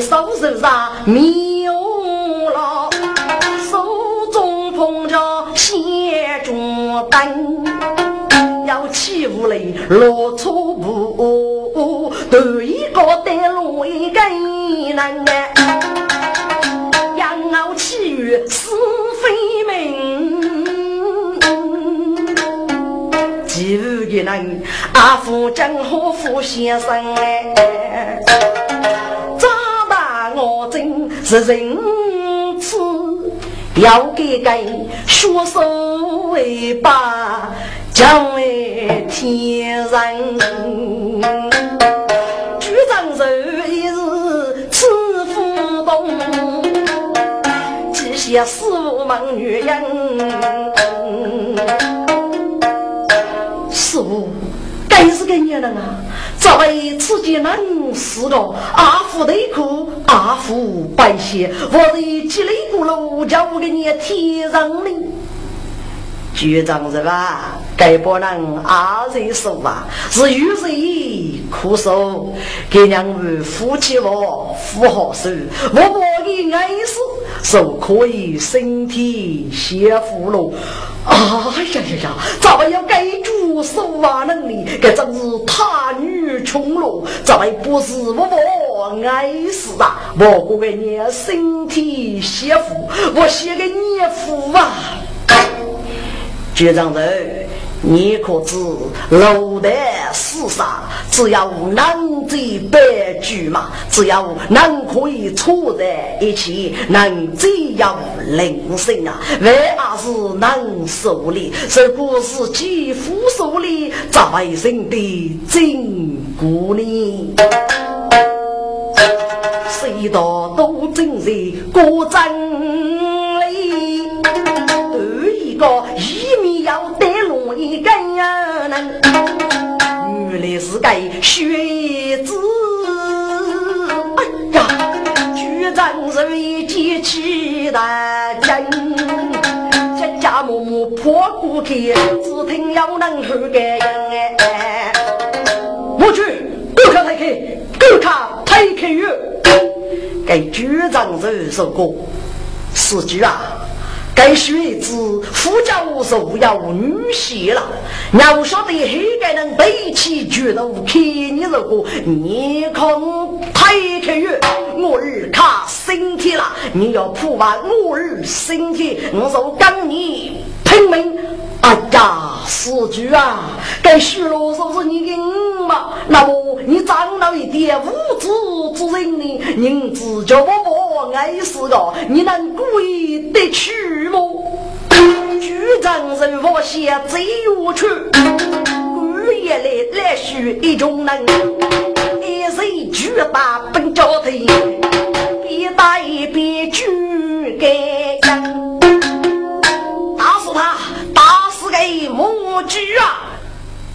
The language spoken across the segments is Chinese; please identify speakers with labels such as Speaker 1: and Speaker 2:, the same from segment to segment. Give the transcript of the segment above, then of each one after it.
Speaker 1: 手手上妙了，手中捧着仙烛灯，要起屋来落错步，头一个带路一个人哎，扬傲气几个人阿福江河福先生哎。我真是仁慈，要给给学手为把将为天人。局长手一日吃福东，记下师傅忙女人。师傅，该是个女人啊！这位此间人是个阿福的苦，阿福白血，我的积累过了，叫我给你贴上的。局长是吧？该不能阿人说啊，是有人苦受，给两位夫妻我扶好手，我我的爱死，就可以身体先福了。啊呀呀呀！咱们要该住手啊能力，这真是太女穷了。咱们不是我我爱死啊！我过给你身体先福，我写给你福啊！局长人。你可知楼台世上，只要能者百句嘛，只要能可以处在一起，能这样灵性啊，为而是能受力，如果是肌肤受力，在人的真骨呢？谁道都正在过真理，对一个要得。一个人，原来是个学子。哎呀，局长是一机器大人，家家木木破锅去，只听要能喝个人哎。我去，狗卡太开，狗卡太开哟。给局长是说过，司机啊。该学子夫家无受要女婿了，要晓得黑个人背起拳头看你这个，你看太可远，我儿卡身体了，你要破坏我儿身体，我就跟你拼命。哎呀，死猪啊！该许了是不是你的五嘛？那么你长了一点无知之人呢？您自叫我我爱死个，你能故意得去吗？局长人我先走我去，半夜来来许一种人，一人巨大本家庭，一打一边举盖章，打死他！给母鸡啊！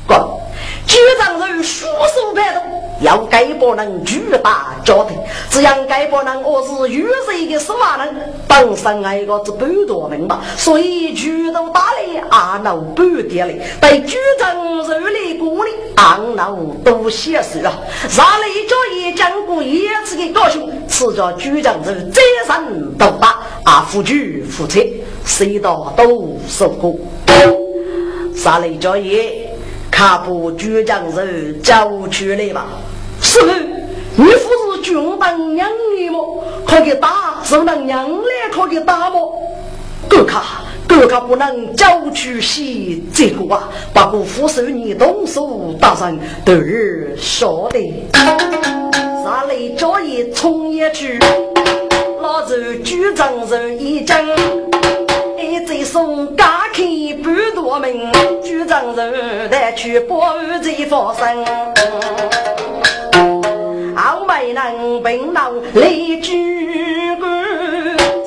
Speaker 1: 哥！局长人束手排动，要该不能巨大家庭，只要该不能我是玉石的什么人，本身挨个是半多名吧，所以局都打来阿闹半点嘞，被局长人来过的阿闹多些事啊，上来一脚也讲过一次的高兴，此叫局长人再三斗打，阿夫局夫妻谁到都受过。杀了叫爷，卡布局长人叫出来吧。师傅，你不是军当娘的吗？可以打，是能娘来可以打吗？够卡，哥可不能交出西这个啊！不过扶手你动手打人，都是说的。啥来找一冲也去，老子举长人一将，再送家开半多门，举长人带去保这发生。好没能病老来举官，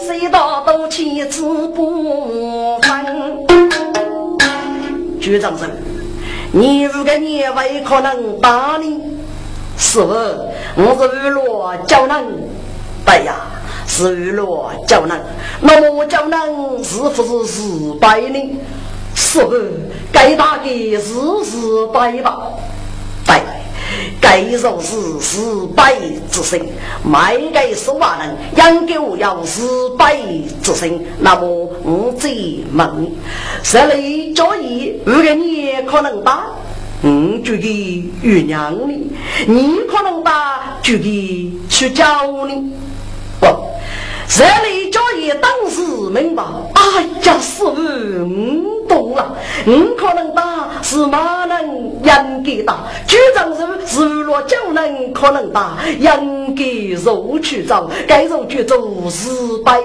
Speaker 1: 谁道都妻子不分。局长人，你五个年为可能打你？是不？我是娱乐胶囊，对呀，是娱乐胶囊。那么我胶囊是不是失败呢？是不？该打的是失败吧？对，该说是失败之身。卖给十万人，养狗要失败之身。那么我再问，这里交易五个你可能打？嗯，就给原谅你，你可能把就给去教你。这里教也当时明白。哎呀，师傅，你懂了。你可能打是马能人给打，局长是是若就能可能打，人给肉去找，该肉去做失败。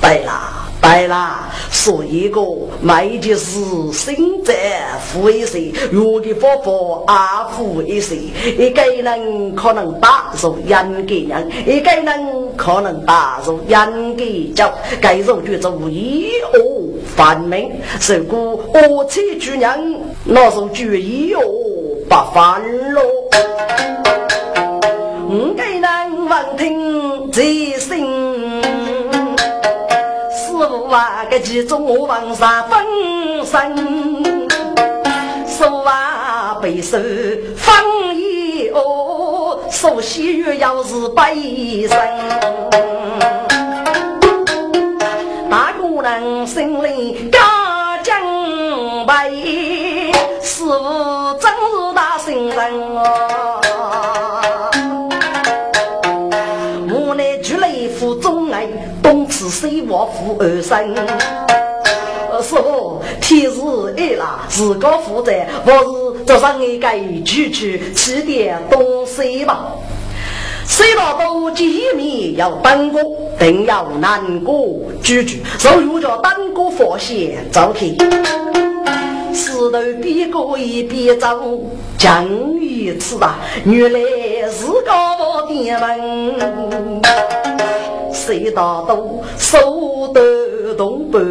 Speaker 1: 对啦。对啦，说一个卖的是心在富一些，有的婆婆阿富一些，一个人可能打入人给人，一个人可能打入人给脚，该种就做以恶反明，如果恶妻主人，那种就以恶不反喽。五个人闻听这声。哇个几中我往上分身，手啊背手放一哦，手西月要是背身，大姑娘心里家将背，师傅真是大心人哦。此谁我负二生？师傅，天时一啦，自个负责，我是早上应该去去吃点东西吧。谁老都见面要等过，定要难过拒绝，所以叫等过发现早去。石头边过一边走，讲一次啊，原来是个店门。谁大都手得动半，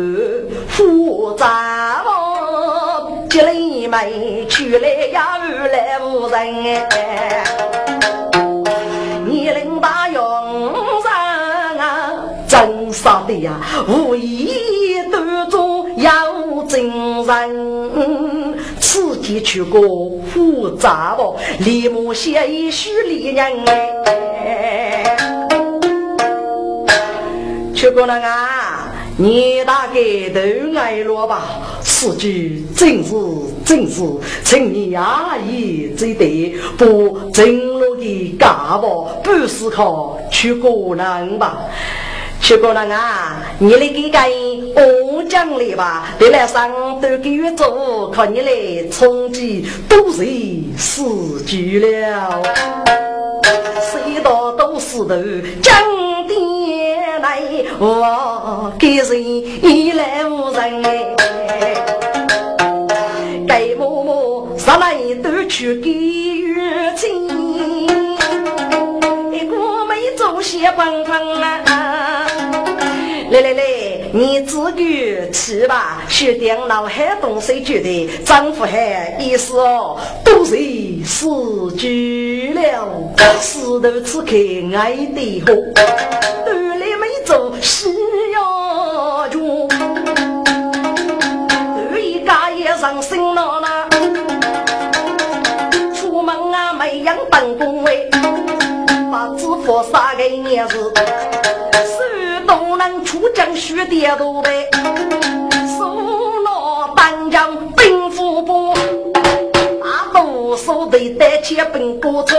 Speaker 1: 复杂么？结了媒去来呀，来无人。年龄大用人啊，真傻的呀，无意当中要精神。此地去过复杂么？立马写一书里人哎。去过了啊，你大概都爱了吧？此句真是真是，请你阿姨最对，不正路的嘎巴，不思考去过了吧？去过了啊，你来给个我奖励吧，得来上都给月做，靠你来冲击，都是死局了，谁道都是头讲的。我给人依赖无人哎，给嬷嬷上来都去给月钱，一个没做些帮帮啊！来来来，你自己吃吧，学点脑海东西觉得丈夫还意思哦，都是死去了，石头此刻爱的好。走西呀军，二一家也上心了啦。出门啊没样办公位，把支付撒给娘子，出将学点多呗。手拿单将兵符簿，大多数得带起本过车，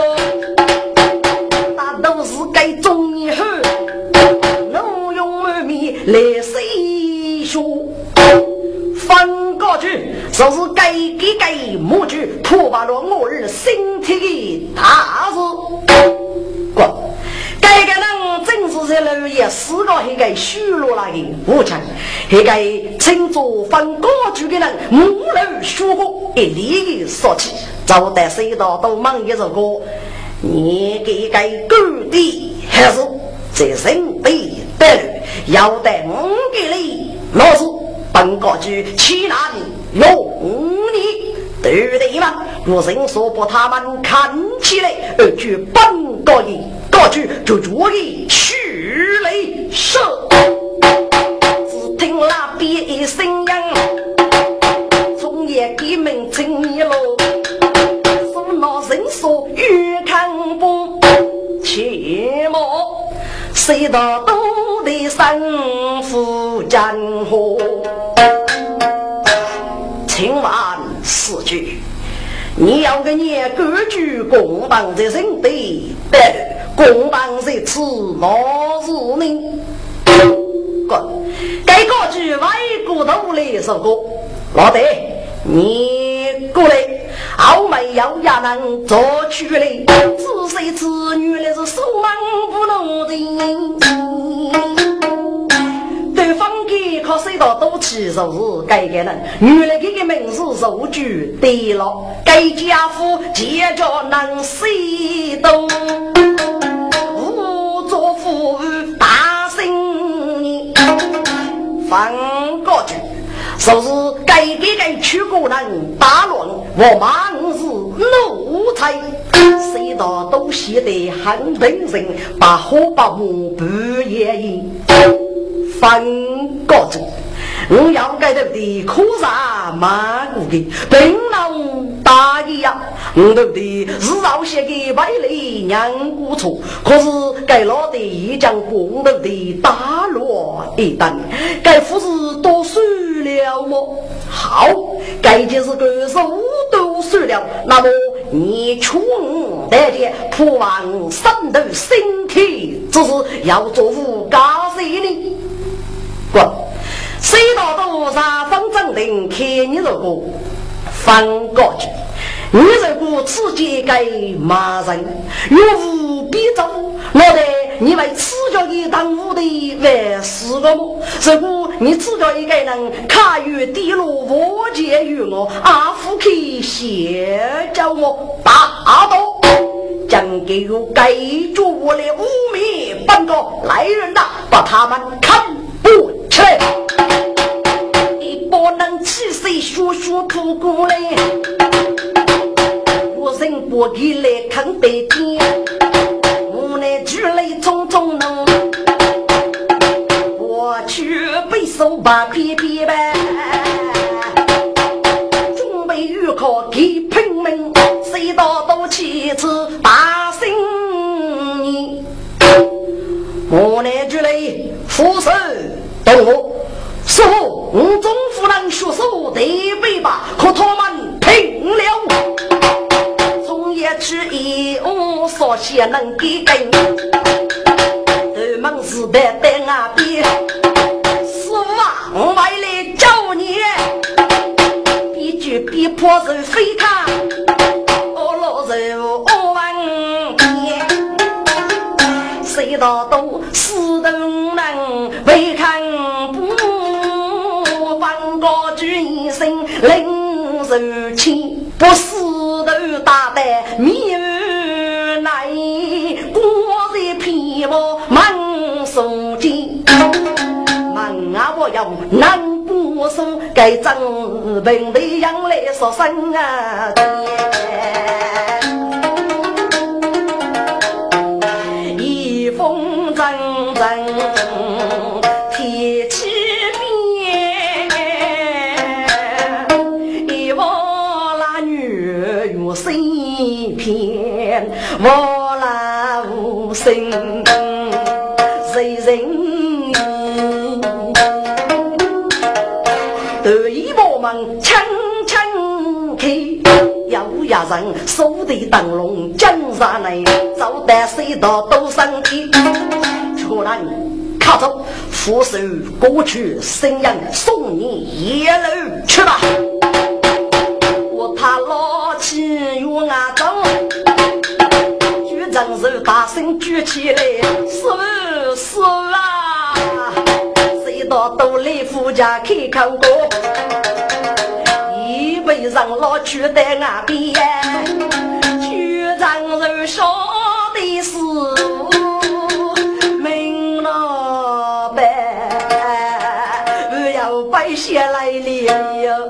Speaker 1: 大都是该中以后。来谁说？说是该给该母猪破坏了我儿身体的大事。过，该个人真是在楼也四个那个虚弱了的武强，那个乘坐分高举的人木楼学过一力的说起，走在隧道都忙一首歌，你给该工地还是在身体带路，要带五给你老师本高举去哪里用你？对不对嘛？我人说把他们看起来而去本高的高举就足以取雷射。只听那边一声音，从夜给门进了，说那人说欲看不，切莫谁道都得生负战火。听完四句，你要跟你各举公党在身对，对，公党在此老是你。哥，该歌句外国头来首歌，老弟，你过来，后没有也能做出来，子孙子女来是手忙不能的。给靠隧道多起手是该个人，原来这个名字受举对了，该家父接着能谁动？无作父大声放过去，说是该给该去过人打乱，我妈是奴才，谁道都写得很本人，把火把木不也应。翻个子，我要盖的的苦啥蛮古的，本老大一样，我的的是饶些个外来娘古错，可是该老的一将功德的打落一等，该夫子多输了么？好，该就是个手都输了，那么你穷大的破完三头身体，这是要做副高谁呢？过，谁道都上方正定看你这个翻过去，你这个自己该骂人，又无必走，我得你为此家的当务的为死个么？如果你自家一个人卡于低落，我见于我阿夫去协叫我。大刀，将给我盖住我的污蔑半个来人呐，把他们砍不。起来！你不能气势舒舒吐过来，我人不给来看白天，无奈举来种种能，我去背手把皮皮呗，些能给根，难不说，该真本的养来说生啊！一风阵阵。我来无声，人手提灯笼江上来，走得谁道都上天。突然卡住，扶手过去，声音送你一路去吧。我他老起有牙中，举正手大声举起来，师傅师傅啊！谁到都来夫家开口过，上老去在岸边，举正手说的是。下来了，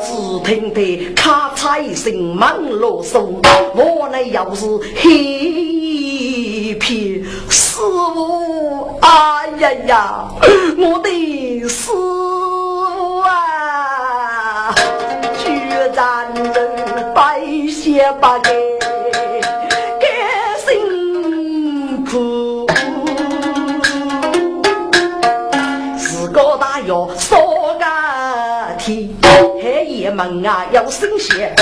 Speaker 1: 只听得咔嚓一声，猛落手，我那又是黑片师傅，哎呀呀，我的师然人白血八个。要烧个天，黑夜门啊要生血，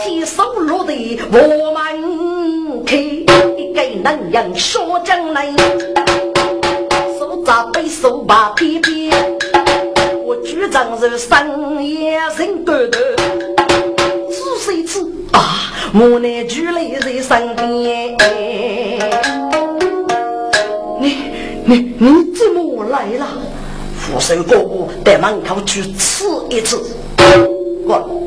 Speaker 1: 天手落的我们开，一个男人说将来，手扎背手把偏偏，我主张是深夜人骨头，仔细吃啊，我那举来在身边，你你你怎么？来了，扶手哥哥在门口去吃一次。我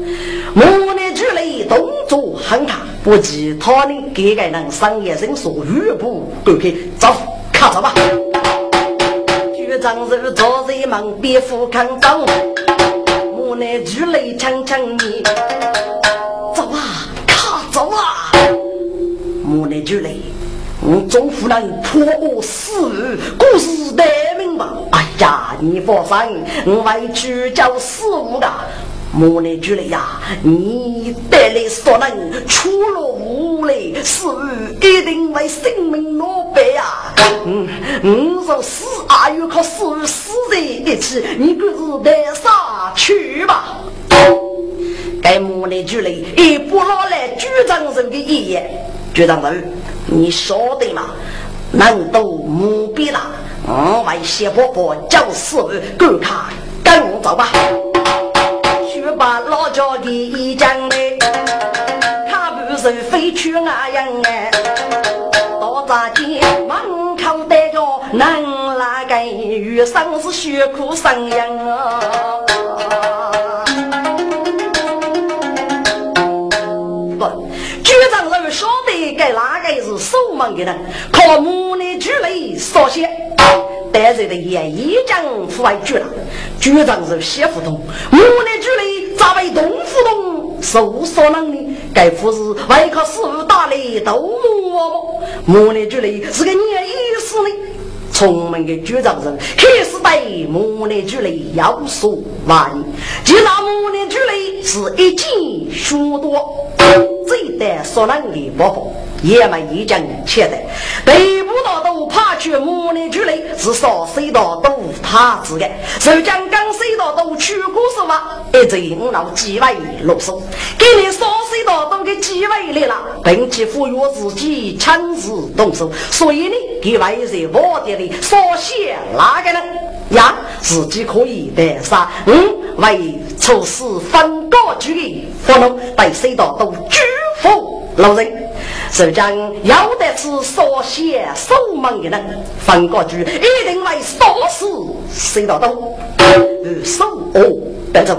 Speaker 1: 母女之类动作很大，不及他能给个人商业人所预不够开，走，看着吧。局长是坐在门边扶看走，母女之类强强你走啊，他走啊，母女之类。我总不能破我死，故事得名吧。哎呀，你放心，我会去叫师傅的。莫内主嘞呀，你带来所能除了无嘞，师傅一定为性命落败呀。嗯，我说死啊，又靠师傅死在一起，你可是带啥去吧？该莫内主嘞，一不拿来局长人的意义，局长人。你晓得吗？难道目标了？我为谢伯伯叫师傅观看，跟我走吧。把老家的一将来，他不是飞去那样哎。到大街门口待着，能哪个遇上是血苦生样啊？该哪个是守门的人？靠母女之类所写，但是的也已经腐败绝了。局长是写不通，母女之类咋为东不动？受所能的，该不是外靠师傅打雷都摸摸。母女之类是个念意思的。聪明的局长人开始对母女之类有所怀疑，既然母女之类是一见许多，这一代所能的伯伯。也没一讲切的，北去母女之类，是说谁道都他子的。受将刚谁道都去过是吧？一直五老几位落手，给你说谁道都给几位来了，并且赋予自己亲自动手，所以呢，给外人我的里所写哪个呢？呀，自己可以带上，嗯，为处事分高举的活动，对谁道都举服老人。浙江要得是所写守门的人，放过去一定会杀死谁到都。守哦，带走！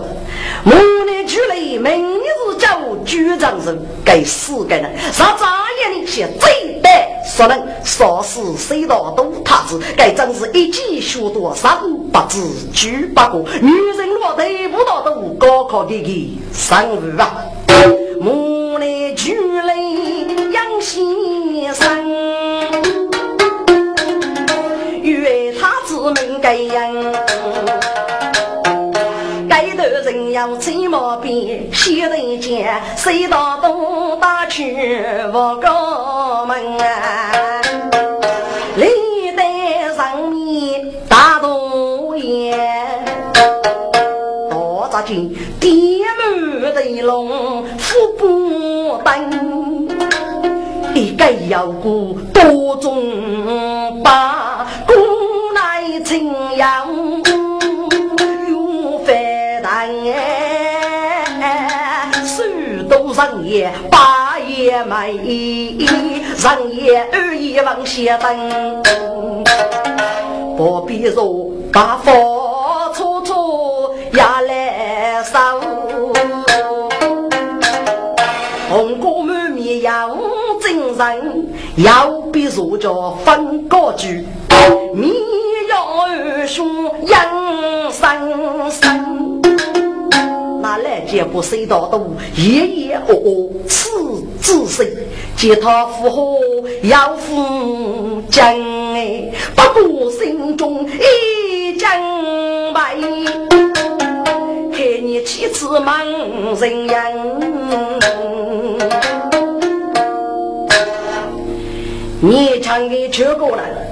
Speaker 1: 母女之类，明日叫局长人给四个人，啥眨眼的写最代说人杀死谁道都，他子该真是一记学多三八字举八个女人落得不到都高考的个三五啊！母女之类。先生，愿他自命该人，该头人要怎么变？先人间，谁到东大去我高门啊？历代上面大动眼，多扎金地满的龙，富不登。一个要过多种把古来情扬人也八也美，人也二也往下等，不必说把佛处处压来收，红果满面要精神，要比如叫分高句，面要二兄养生生。见不谁道多，夜夜哦哦吃子孙，见他富豪要富将哎，不过心中一将白，看你妻子忙人样。你唱给全国人。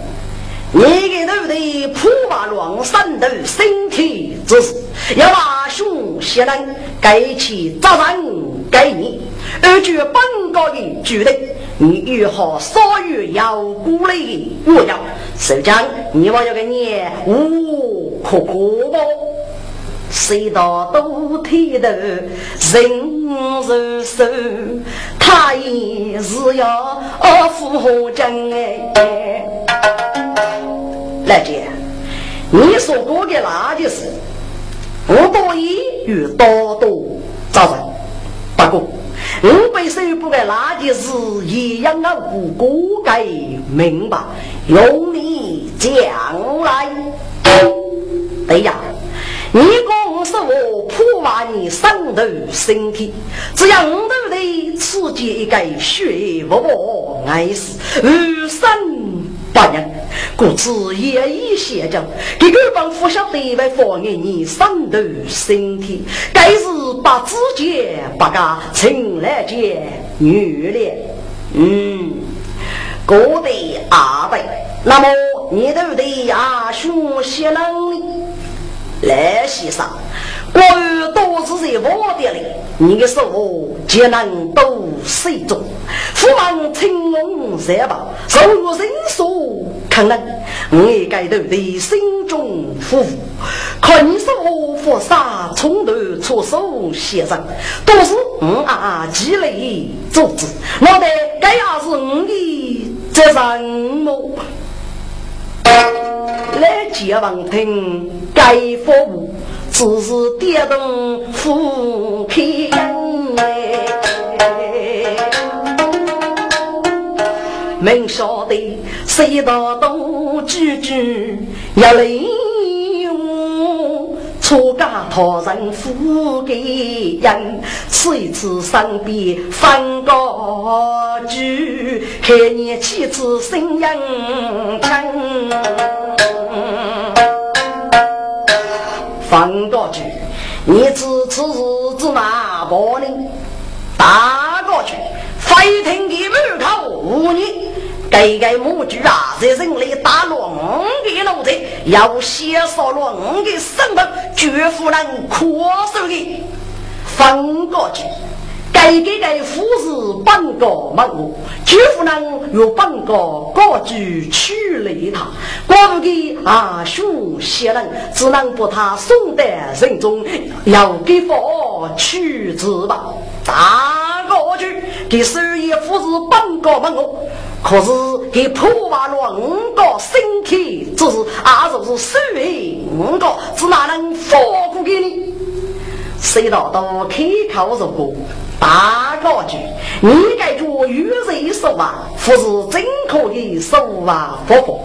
Speaker 1: 你个头的铺马乱山头身体之事，要把兄先人该起责任给你，而据本高的决定，你约好所有要过来的我要，首将你我要给你无可可不？谁道都听得人如手，他也是要符合真哎。来姐，你说过的那件事，我多疑与多多造成。不过，我被收不的那件事，一样的无辜该明白，用你将来。对呀，你讲是我破坏你伤头身体，只要我头的刺激一个血不破，爱死无生。八年，故此也已写着，给个帮父晓得为放眼你伤头身体，该是把自己把个请来见女的，嗯，哥的阿辈，那么你都得阿兄些能力来先生。我都是在我的里，你的手皆能都水中，父王青龙三宝，受人所看能，我也该头的心中服务，看你是何佛杀从头出手先生，都是我啊积累组织，我得该也是我的责任么？来接王听该服务。只是跌动夫妻哎，明晓得谁道都句句要利用，出家讨人富给人，此一次身边分个句，害你妻子心痒疼。放过去，你知此日子哪不呢？打过去，飞腾的门口无你，给给母猪啊，在人类打乱的奴才，要先杀乱的身份，绝不能阔手的。放过去。该给给夫个门户，绝不能用本个高举取累他。寡不给阿兄贤人，只能把他送到人中，要给佛取之吧。大过去给收爷夫子本个门我，可是给破坏了五个身体，只是阿就是收爷五个，只哪能放过给你？谁道都开口如果。大高举，你该做玉人手啊，不是真可以手啊，佛佛。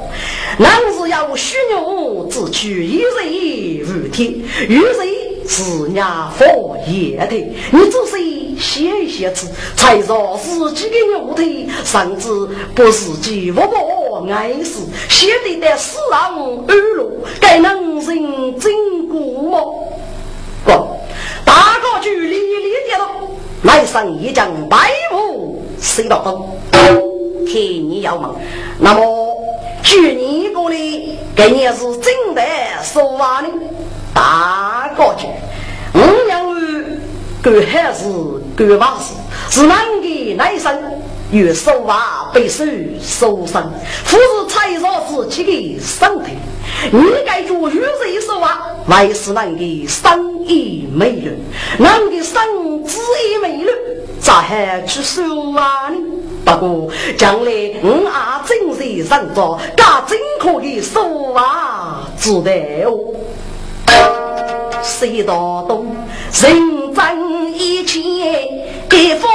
Speaker 1: 男是要虚牛，只取一人无天，玉人是伢佛也的。你只是写一写字，才说自己的牛腿，甚至不是己佛佛爱死，写的在世上二路，该能人真过吗？不，大高举，离离的了。来上一将白虎谁道东，天你要忙，那么据你过的，给你是真的说话呢？大哥去，我娘儿干还是干瓦事，是哪个来生？越说话被手受伤，不是财少自己的身体。你该做越人说话，还是那个生意美人，那个生子也美人，咋还去收啊？不过将来我也真是上着，那真可以收啊，知道哦。谁道东人争一切给风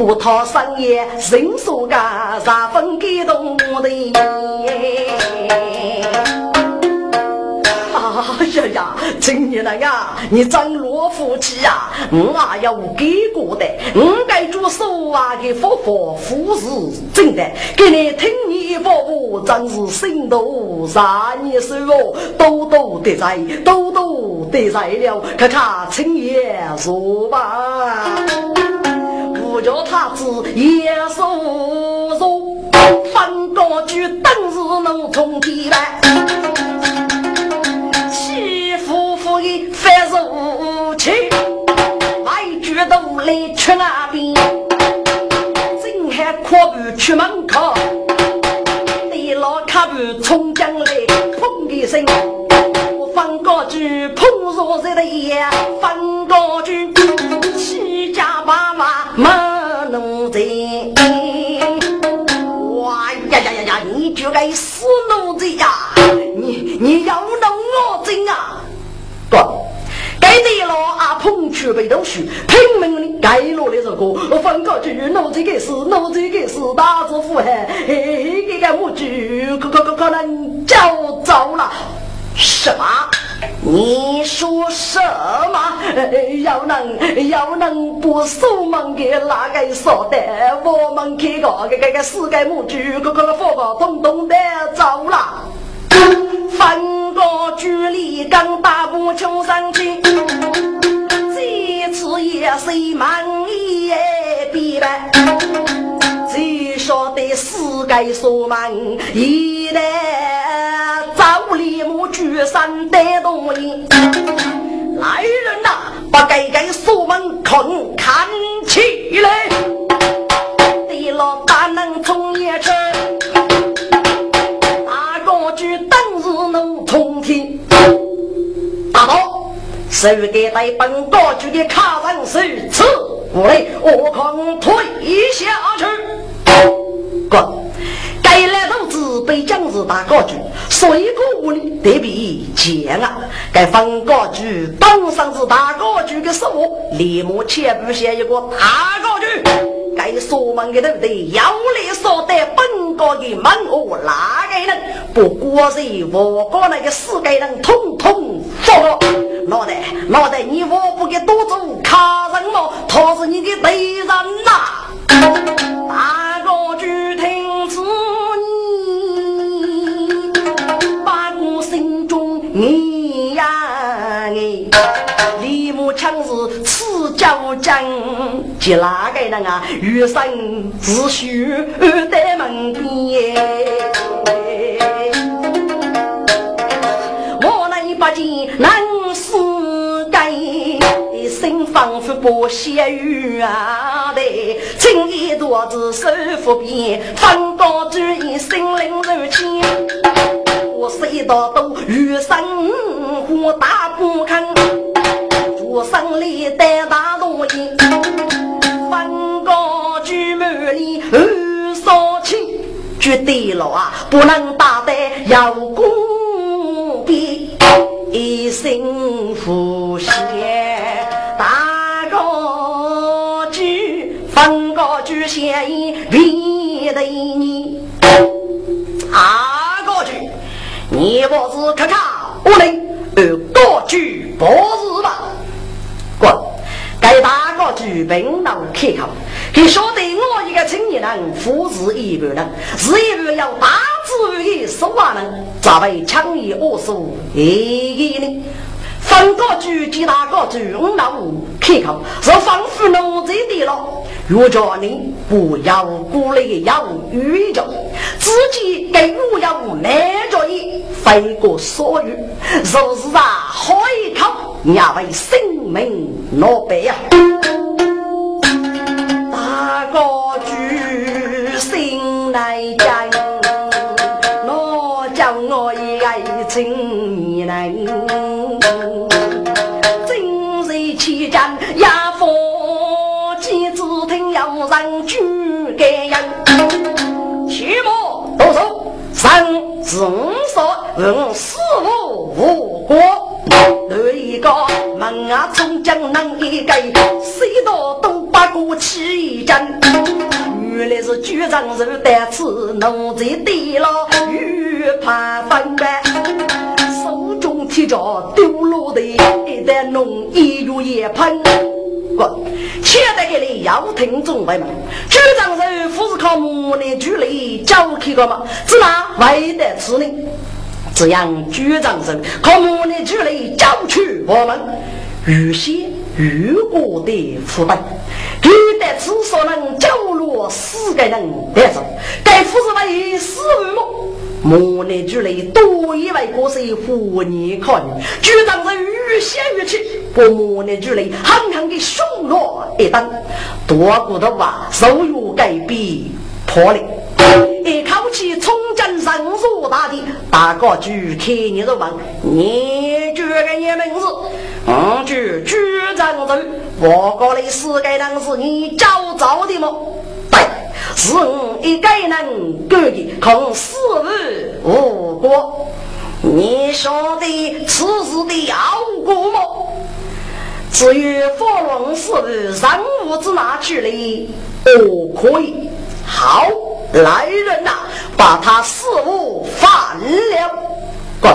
Speaker 1: 不讨生业，人说个十分感动的。哎呀呀，今年来呀，你真落福气呀！我啊要给过的，我该做手啊的佛佛福是真的，给你听你服务，真是心头啥你手哦，多多得在，多多得在了，看看青爷说吧，叫他子也说说，翻过去等是能从地来。翻入去，外举都来去那边，正还阔步出门口，地老卡步冲进来，砰一声，我翻过去碰着这的眼，翻过去七家八马没能在，哇呀呀呀呀，你就该死奴才呀，你你要弄我真啊！不，该地了阿鹏去被读书，拼命的盖了那首歌。我放过去，脑子给事，脑子给事，大字符嘿，嘿，这个母猪可可可可能叫走了。什么？你说什么？要能要能不守门给哪个说的？我们看个这个个四个母猪，可可个佛个统统的走了。翻过距离刚大步冲上去，这次也是满意必败。只晓得世界锁门，一旦早立马举山带动你。来人呐，把该该锁门坑看起来，地老大能从也去。通天，大刀，谁给带本高举的卡人手此我来，我空退下去。滚！该来被将士打高举，谁个屋里得比强啊？该分高举当上是大高举的手，立马前部写一个大高举。该锁门的对不对？要来锁得本高的门哦，哪个人不过是我国那个四个人统统放老大，老大，你我不给多做卡人了，他是你的敌人呐！大哥就听此言，心中你呀哎。枪是赤脚将，及哪个人啊？余生只需在门边。我那把剑能死盖，心仿佛不血雨啊的，青衣多子手扶边，风高举一心灵如剑。都余生火大不堪。我生里带大东西，分高举满里二少亲，绝对了啊！不能打得要公平，一心福先大高举，分高举先一别的你不是看看我能呃高举不是吧？滚！该大个举本能开口，给晓得我一个青年人服侍一般人，是一个要大智慧的说话人，咋会轻易恶术？一个呢？分个主见，大个主，我老开口是吩咐奴才的了。如叫你不要过来，要遇着自己给五我要难着你，飞过所有，若是啊？喝一口，也为生命落白呀！大个主心内间，我叫我也爱情。今日起家也福气，只听要人举盖人。起码多少三十五十人，十五五过。另一个门啊，从江南一街，谁到都不过起一。原来是举重如担子，弄在地了遇盘风。丢落的，一旦弄一月也喷。现在给你要听众位嘛？局长是不是靠磨练距离教去的嘛？只拿为得吃呢？这样局长是靠磨练距离教去我们预先预过的负担，给得吃所能教落四个人得走，该不是为死么？莫内之内多一位国师护你看，局长是愈陷愈气，不莫内之内狠狠的凶落一等，多过的话手有改变破了，一口气冲进神入大地，大哥举开你的问，你这个你名字，嗯，局局长是我过来是该当是你教造的吗？对是我一个人干的，恐死无无果。你晓得此事的要果吗？至于佛龙寺的人物之哪去了？哦，可以。好，来人呐，把他事物犯了。滚！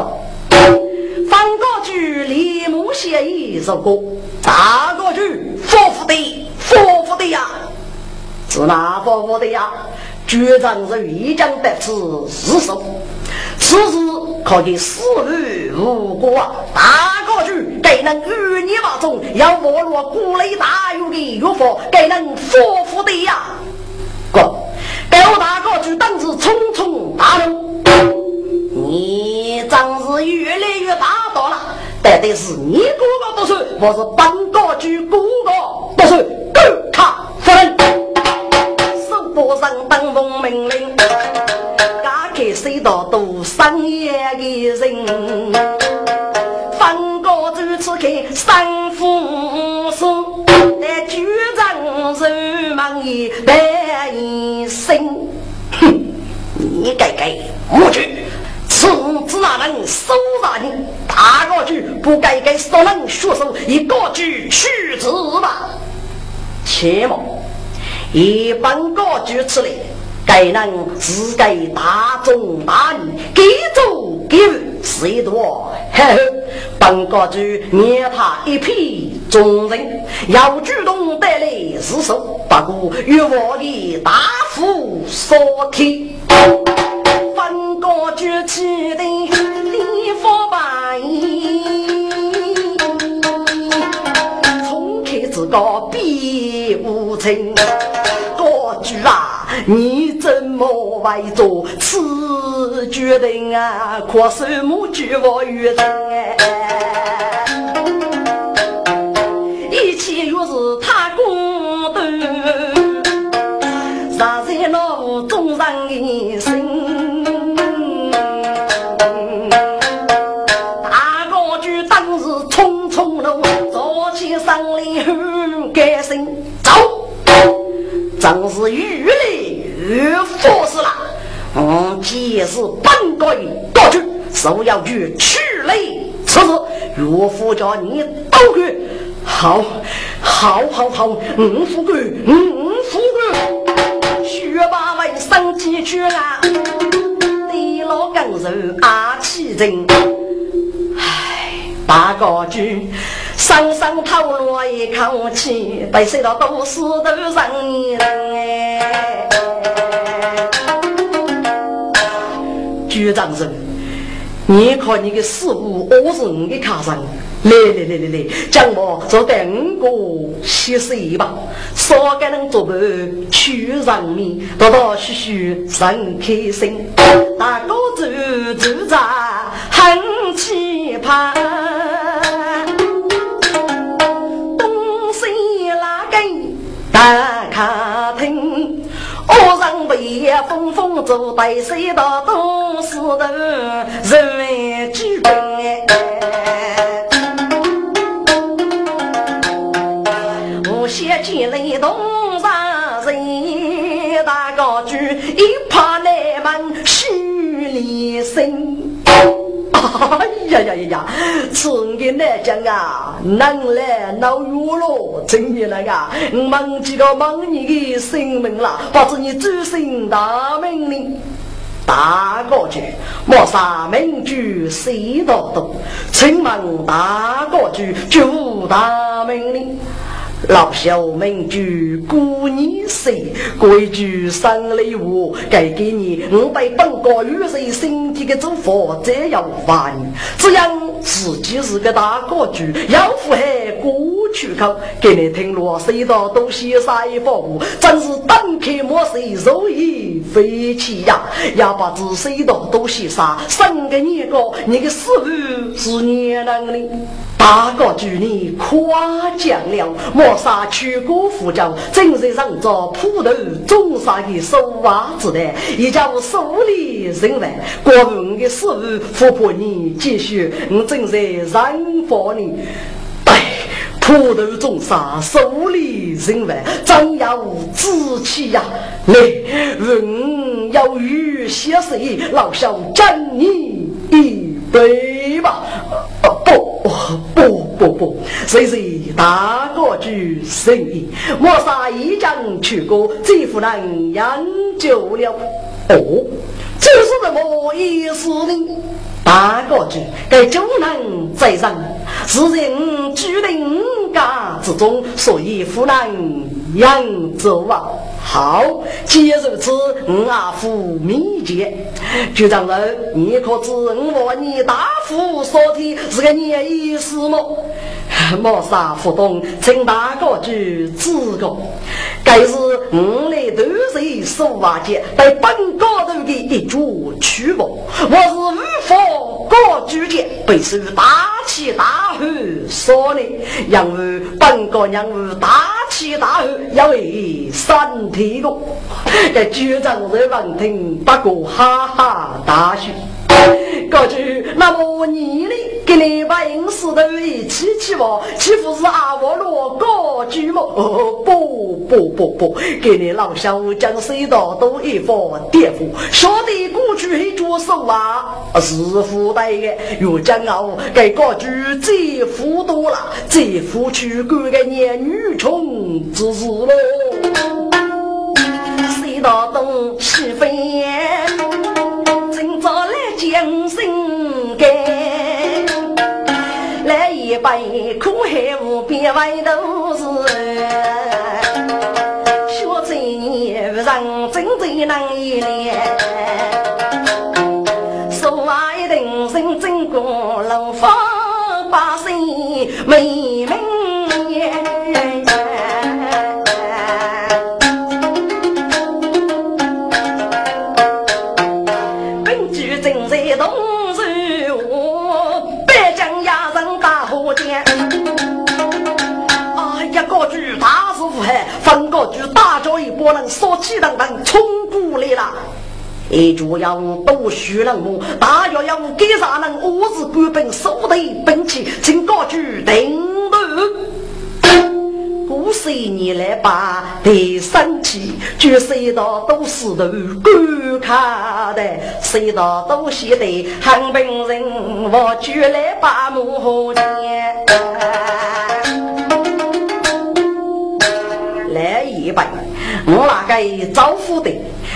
Speaker 1: 方高举立木写一首歌，大高举，佛福的，佛福的呀！是哪方我的呀？局长是一将得此死手，此事可以死于无辜啊！大高举，该能与你马中要没落古雷大有的药方，该能说服的呀！哥，高大高举当时匆匆大怒，你真是越来越霸道了，但得是你哥哥不是，我是本高举哥不该给少人学手，一个句去子吧，切莫。一般高举出来，该人是给大众大义，给足给是一多。呵呵，本高举灭他一批众人，要主动带来自首，不过与我的大夫所提。本高举起的礼佛拜，个必无情。主啊，你怎么会做此决定啊？可是母举我于人一切若是他公道，杀在了众人的心。大高举当时匆匆路，早起上来干心走。真是越来越佛事了。嗯，既是本该高举，就要去取雷。此事岳父叫你都去。好，好，好，好，五富贵，五富贵，学把为生计去了。地老更人阿气人。唉，大高举。深深透了一口气，被谁到都是都人哎！局长人，你看你的事物，我是你的卡上。来来来来来，将我做五个洗洗吧，少个人做伴去人民，多多许许人开心。大哥走走着很奇葩。风风走，带水到东石头，人为举杯。我先进来东上人，大高举，一怕来门须离身。哎呀呀呀呀！此个来讲啊，能来闹药了，真的那个，忘记了忘你的性命了，不知你主心大命令。大哥举，莫杀名举谁道多？请问大哥举，就大命令。老小名句过年岁，规矩生礼物，该给你五百本个玉碎身体的祝福，这样烦。这样自己是个大格局，要符合过去口，给你听罗谁道都写啥一副，真是等开莫谁肉意飞起呀！要把这谁道都写啥，生个你个，你的师傅是年能的。大哥举你夸奖了，莫杀全国副将，正在上着普头中山的手袜子的，一家我手里人来，过问的师傅富婆你继续，我正在让佛你。哎，普头中山手里人来，真要志气呀！来，人要与先生老小敬你一杯吧。不不不不，谁谁大哥举生意，莫杀一将去过，这夫人养久了。哦，这是什么意思呢？大哥举该就能在上，是人居定家之中，所以夫人扬州啊。好，既如此，我阿父秘诀。局长人，你可知我你大夫所提是个你意思么？莫杀不懂，请大哥去指个。该是我来都是手瓦界，在本高头的一株曲木，我是无法过举荐，被受大起大吼所累，因为本高娘为大起大吼，要为三体的。这局长在旁听，不过哈哈大笑。过去，那么？你把银石头一起起吧，岂不是阿波罗高举吗？哦，不不不不，给你老小将水道都一方颠覆，晓得过去黑着手啊，是附带的。越将傲，给高举最富多了，最富去干个年女穷之事喽。水道东西飞，今朝来将心百苦海无边为都是，小醉年人真最难一连，说话一定心真过龙凤把心美美。大叫一波人，杀气腾腾冲过来了。一主要多许人物，大家要给啥人？我是官兵，手提兵器，请高举顶头。不是你来把第三期，就谁道都是头观看的，谁道都写的汉兵人，我就来把幕前。一百，我那个招呼的，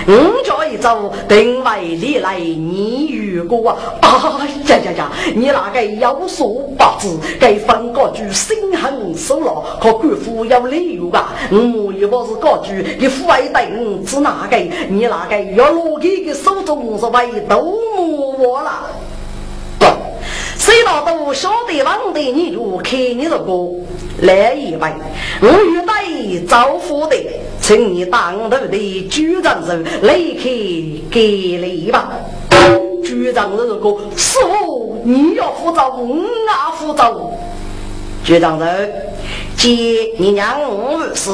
Speaker 1: 我叫一招，定为你来你如果啊，呀呀呀，你那个有所不知，该分个句心狠手辣，可官府有理由啊。我又不是个句，你父爱等是哪个？你那个要落给个手中是为都我了。都晓得王的，你就看你这个来一位，我遇到招呼的，请你当头的局长人来去给礼吧。局长人说：“师傅，你要负责，我也负责。”局长人，接你娘我是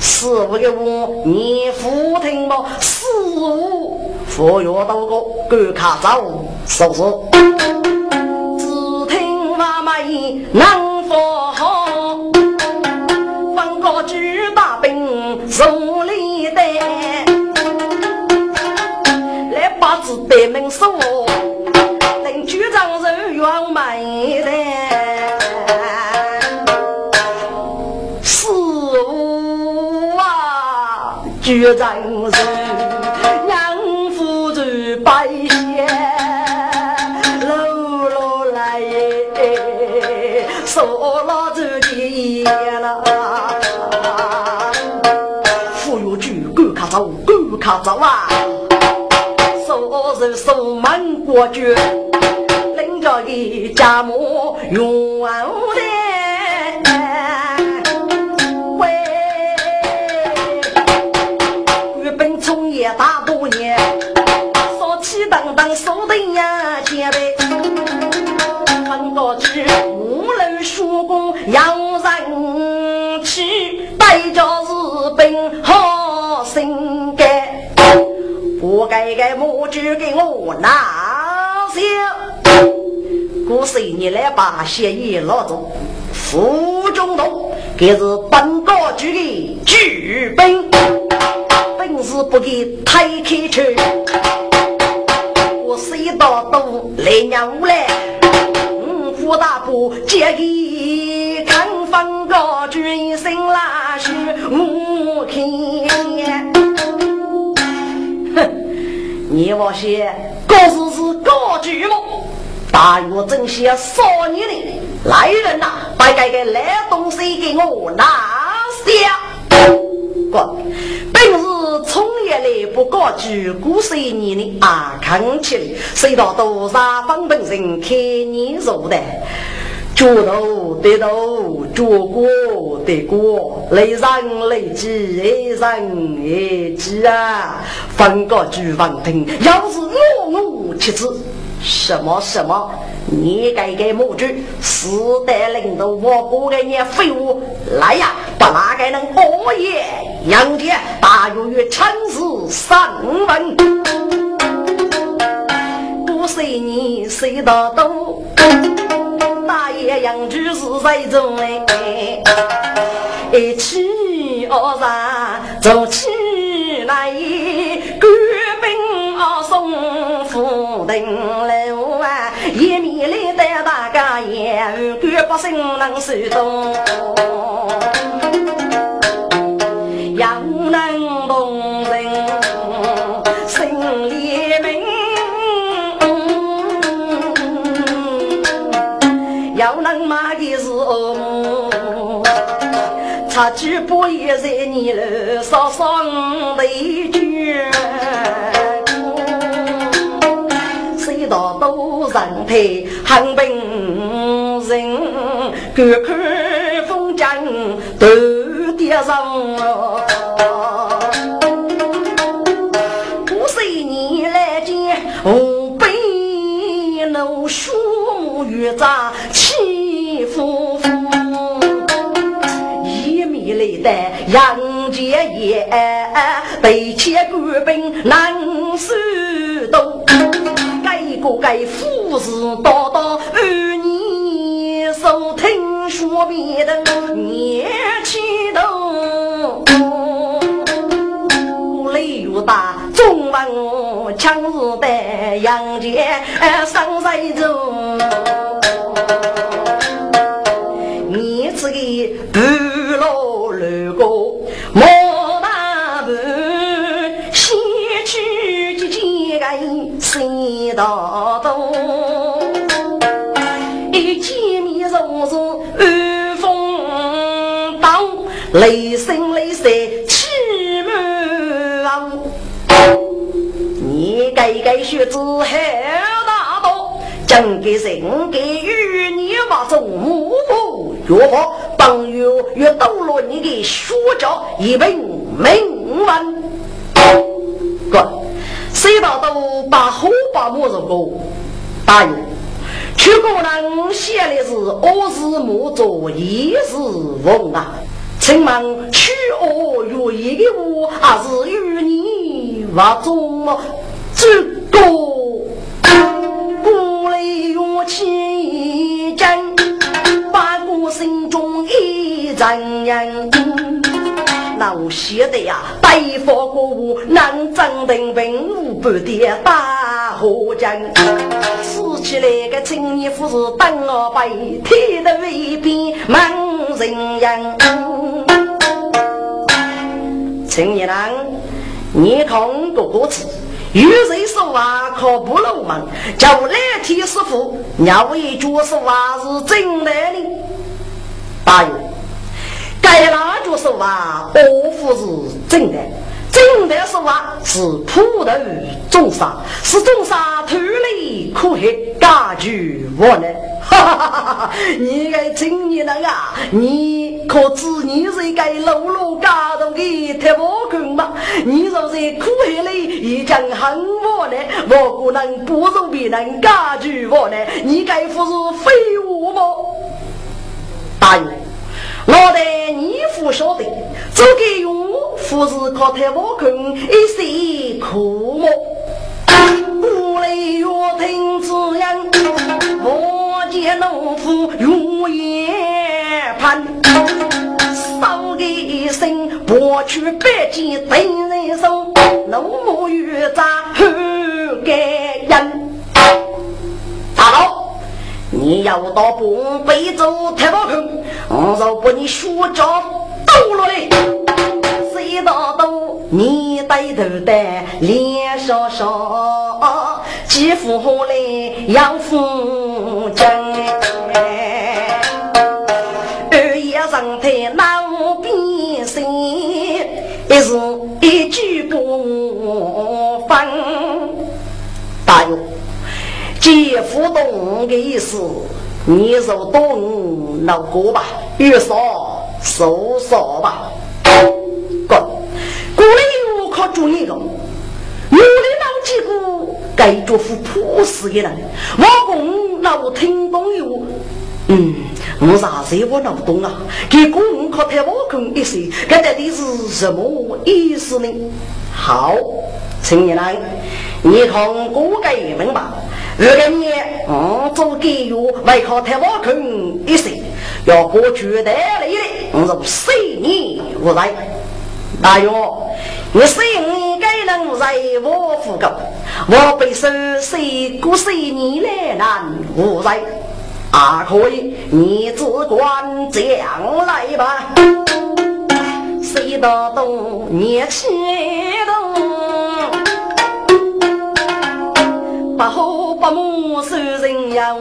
Speaker 1: 师傅给我，你服听吗？师傅，佛药多个，赶卡走，是不是？能否好？放个巨大兵手里的，来把子白门送，等局长人员满的。是五啊，局长人。卡走啊！说是送门过去，领着一家母永安的。喂，日本从业大多年，说起等等手的呀，前辈，很多去无论叔公要我该母猪给我拿下，古时你来把协议落住，腹中毒，给是本高举的举本，本事不给太开去，我谁到都来娘来，五虎大步接一看方高举一声拉去我你我些各自是高举目，大约正些少年的来人呐，把这个烂东西给我拿下！哥，本是从业来不高举，古十年的啊，看起来谁道多少方本人看你入的。脚头得头，脚过得过，雷人雷击，雷人爱击啊！分个举房听，要是我我妻子，什么什么，你该给母猪，死得领导我不给你废物，来呀，把那个能熬夜杨家大约约陈氏三文，不随你谁到都。大爷养猪是在种哎，一起二三走起来，官兵啊送福登楼啊，一面来带大家言，官百姓能受动，插句不也在你了，稍稍的一句，谁道都人配很本人，看看风景都点上。五十年来见，湖北路树木越长，杨家业，背起官兵难手动，该个该富士道道二年收听说别的年轻动，鼓励越大，中文强日的杨家上在中，莫大步，西去几几个西道东，一见面若是寒风刀，雷声雷声气满你该该学子好大道，讲给人给与你把中母如何？朋友越抖了你的学着一本名文。哥，谁道都把后把莫入过？大爷，去可能写的是我是莫做一是翁啊？请问去我愿意的我，还是与你话中这个不雷勇气真？把我心中一阵人，那我写的呀，白发过我难整定文武不的大河江，死起来个青年夫子等我背，天的未边忙人样。青年郎，你看个歌词，有人说话可不露门，叫来天师傅，鸟一句说话是真的呢。大爷，该哪句说话，我夫是真的。真的说话是普头重杀，是重杀偷来可害家具我呢？哈哈哈哈哈！你个青年人啊，你可知你是一个落落家中的铁瓦工吗？你若是苦海里已经恨我呢，我可能不如别人家具我呢？你该不是废物吗？大爷。老得你不晓得，这个用不是靠太我看一些苦么？屋里月听之音，我见农夫永远盼。少一声，博取百计等人送，农牧越杂后感人。你要到东北走太保坑，我若把你学着抖了嘞！谁道都你带头的脸上上，几副好嘞杨夫正，二爷上台闹变心，一时一句不分，大勇。姐夫懂的意思，你就懂老哥吧，越少少少吧。哥，过来我可注意个，我的老几个该做副朴实的人，我公老听懂有，嗯，我啥子我闹不懂啊？给公可太我空一些，这到底是什么意思呢？好，青年人，你看我该明白。如果你我做给予为靠太瓦坑一些，要过去得来的，我是十年无来。大约你十年该能在我府高，我被收十过十年来难无来。啊，可以，你只管将来吧。谁道东年轻动。不好不母受人养，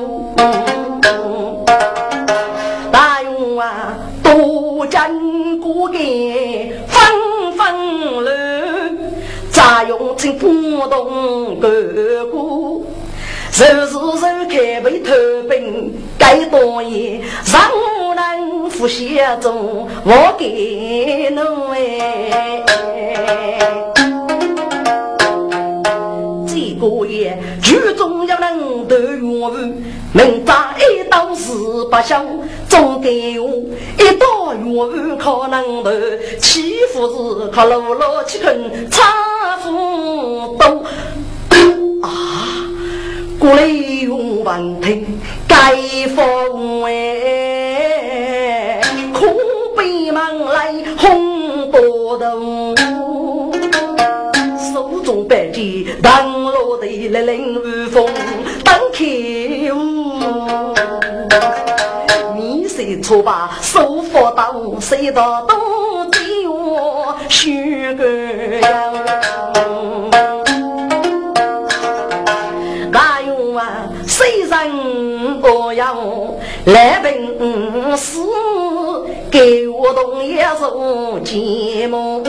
Speaker 1: 大勇啊，多见过个纷纷乱，咋用成不动哥哥？手是手开被偷兵，该多也让我能呼吸中，我给侬哎。过夜，剧中要能得缘分，明扎一刀是不孝，总该用一刀缘分可能得，欺负是靠落落去肯差不多啊！过来用万听该风哎，可悲忙来红波头。手中白剑，当落地来凌寒风，当开悟。你谁错把手佛刀，谁道东地我虚个样？大勇啊，谁人不要来本事？给我动一手剑梦。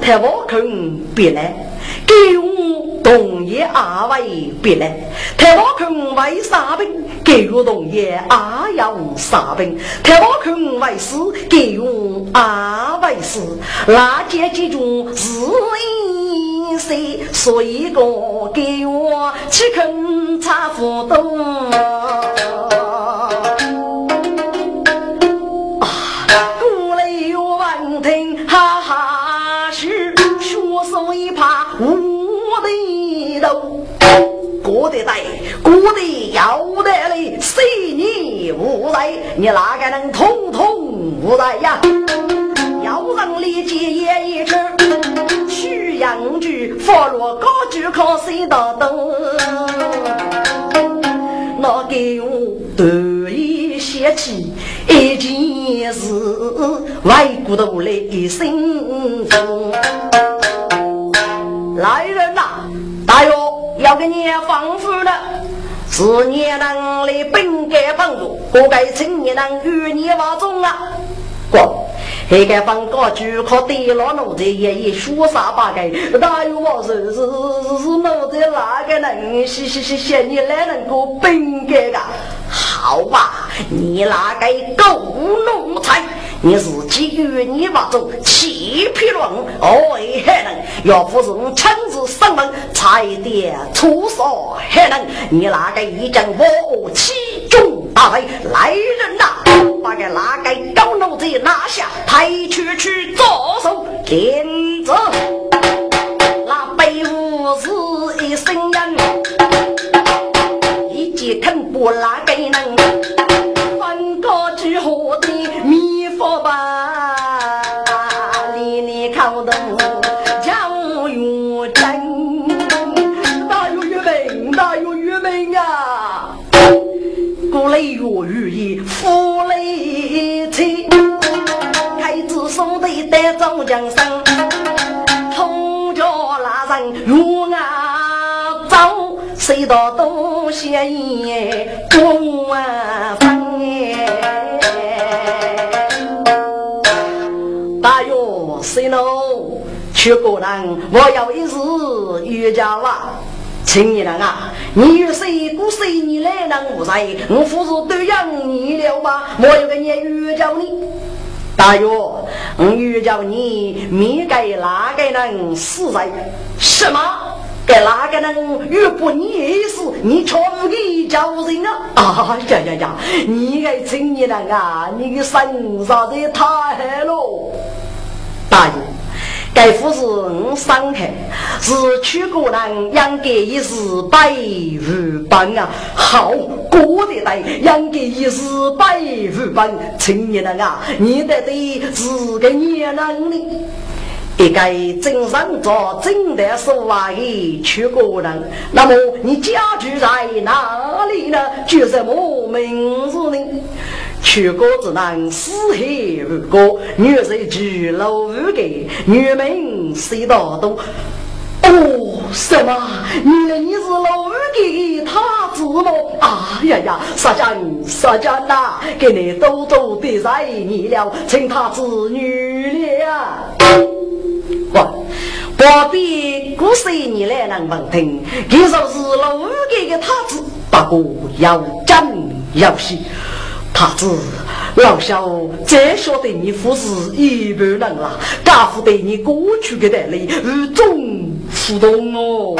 Speaker 1: 太我坑别来，给我同业二位别来。太我看为啥兵，给我同业二要啥兵。太我看为死，给我二为师。那姐记住是一岁，所以个给我去肯差不多。落高举靠谁道东？那给我得意写起一件事，外骨头来心中。来人呐，大约要给你放富了。是年人来本该帮助，我该青年人与你话中啊。过，黑个放高举靠地老奴才爷爷说啥八个？大有我是是是是奴才哪个能是是是是你来能够本该个。好吧，你哪个狗奴才！你是基于你那种气皮论，哎，还能要不是我亲自上门，差一点出手，还能你那个一将我气中大雷来人呐，把个那个高奴才拿下，抬去去左手点子，那背后是一声音，一记肯不拉个能，翻过去河的佛吧，里里靠的叫月真，大有月明，大有月明啊！古来月语意，富来财，开子送的带走江山，通家拉人月啊走，谁道东西也多啊。谁能去过人？我要一日瑜伽哇！青年人啊，你与谁不谁？你来能无谁？我父子都养你了吗？我有个年瑜伽你，大约我瑜伽你，没给哪个人死在？什么？给哪个人越不你死？你错误给叫人啊！啊呀呀呀！你个青年人啊，你的身上的太黑了。大爷，该夫是我伤害，是去过人养给一时百日本啊！好过得来，养给一时百日本，青年人啊，你得对是个年人呢。一个正上做正的说话的去过人，那么你家住在哪里呢？叫什么名字呢？全国之南，四海无国，女人居楼无盖，女民谁道多？哦，什么？原来你是老五的他子吗？啊呀呀，杀将杀将呐，给你多多的在你了，请他子女了。我不必古时你来能闻听，你说是老五的个他子，不过要真要细。他子老小再晓得你父是一般人了，家父对你过去的待遇与众不同哦。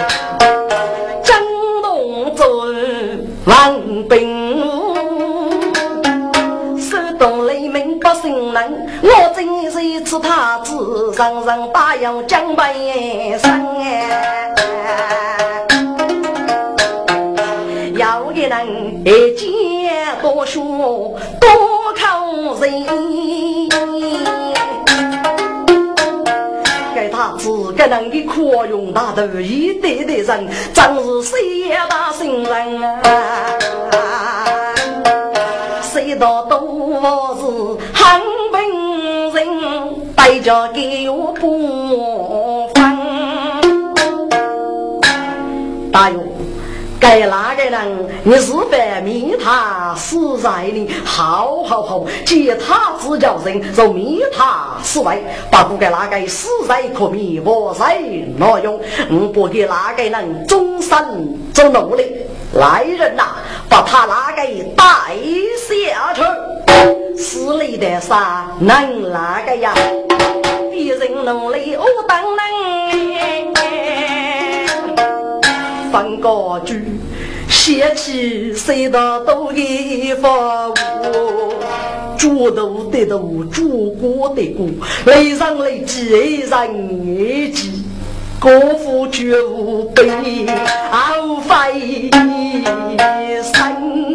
Speaker 1: 江东尊王兵，手动雷鸣不姓人，我真是一次他子，人人把用江北生有的人一见多说多口人，给他自个人的宽容大度一对的人，真是谁也大心人啊！谁道都是很本人，大家给我不分，大勇。该那个人，你是白米他死在里，好好好，借他之教人，就米他死外，把不给那个死在可米，我在挪用，我不给那个人终身做奴隶。来人呐，把他那个带下去，死里的啥能那个呀？别人奴隶我当能。分家具，嫌起谁家都嫌烦。住的的住，过的过，雷上楼下的人挤。功夫绝无悲，后生。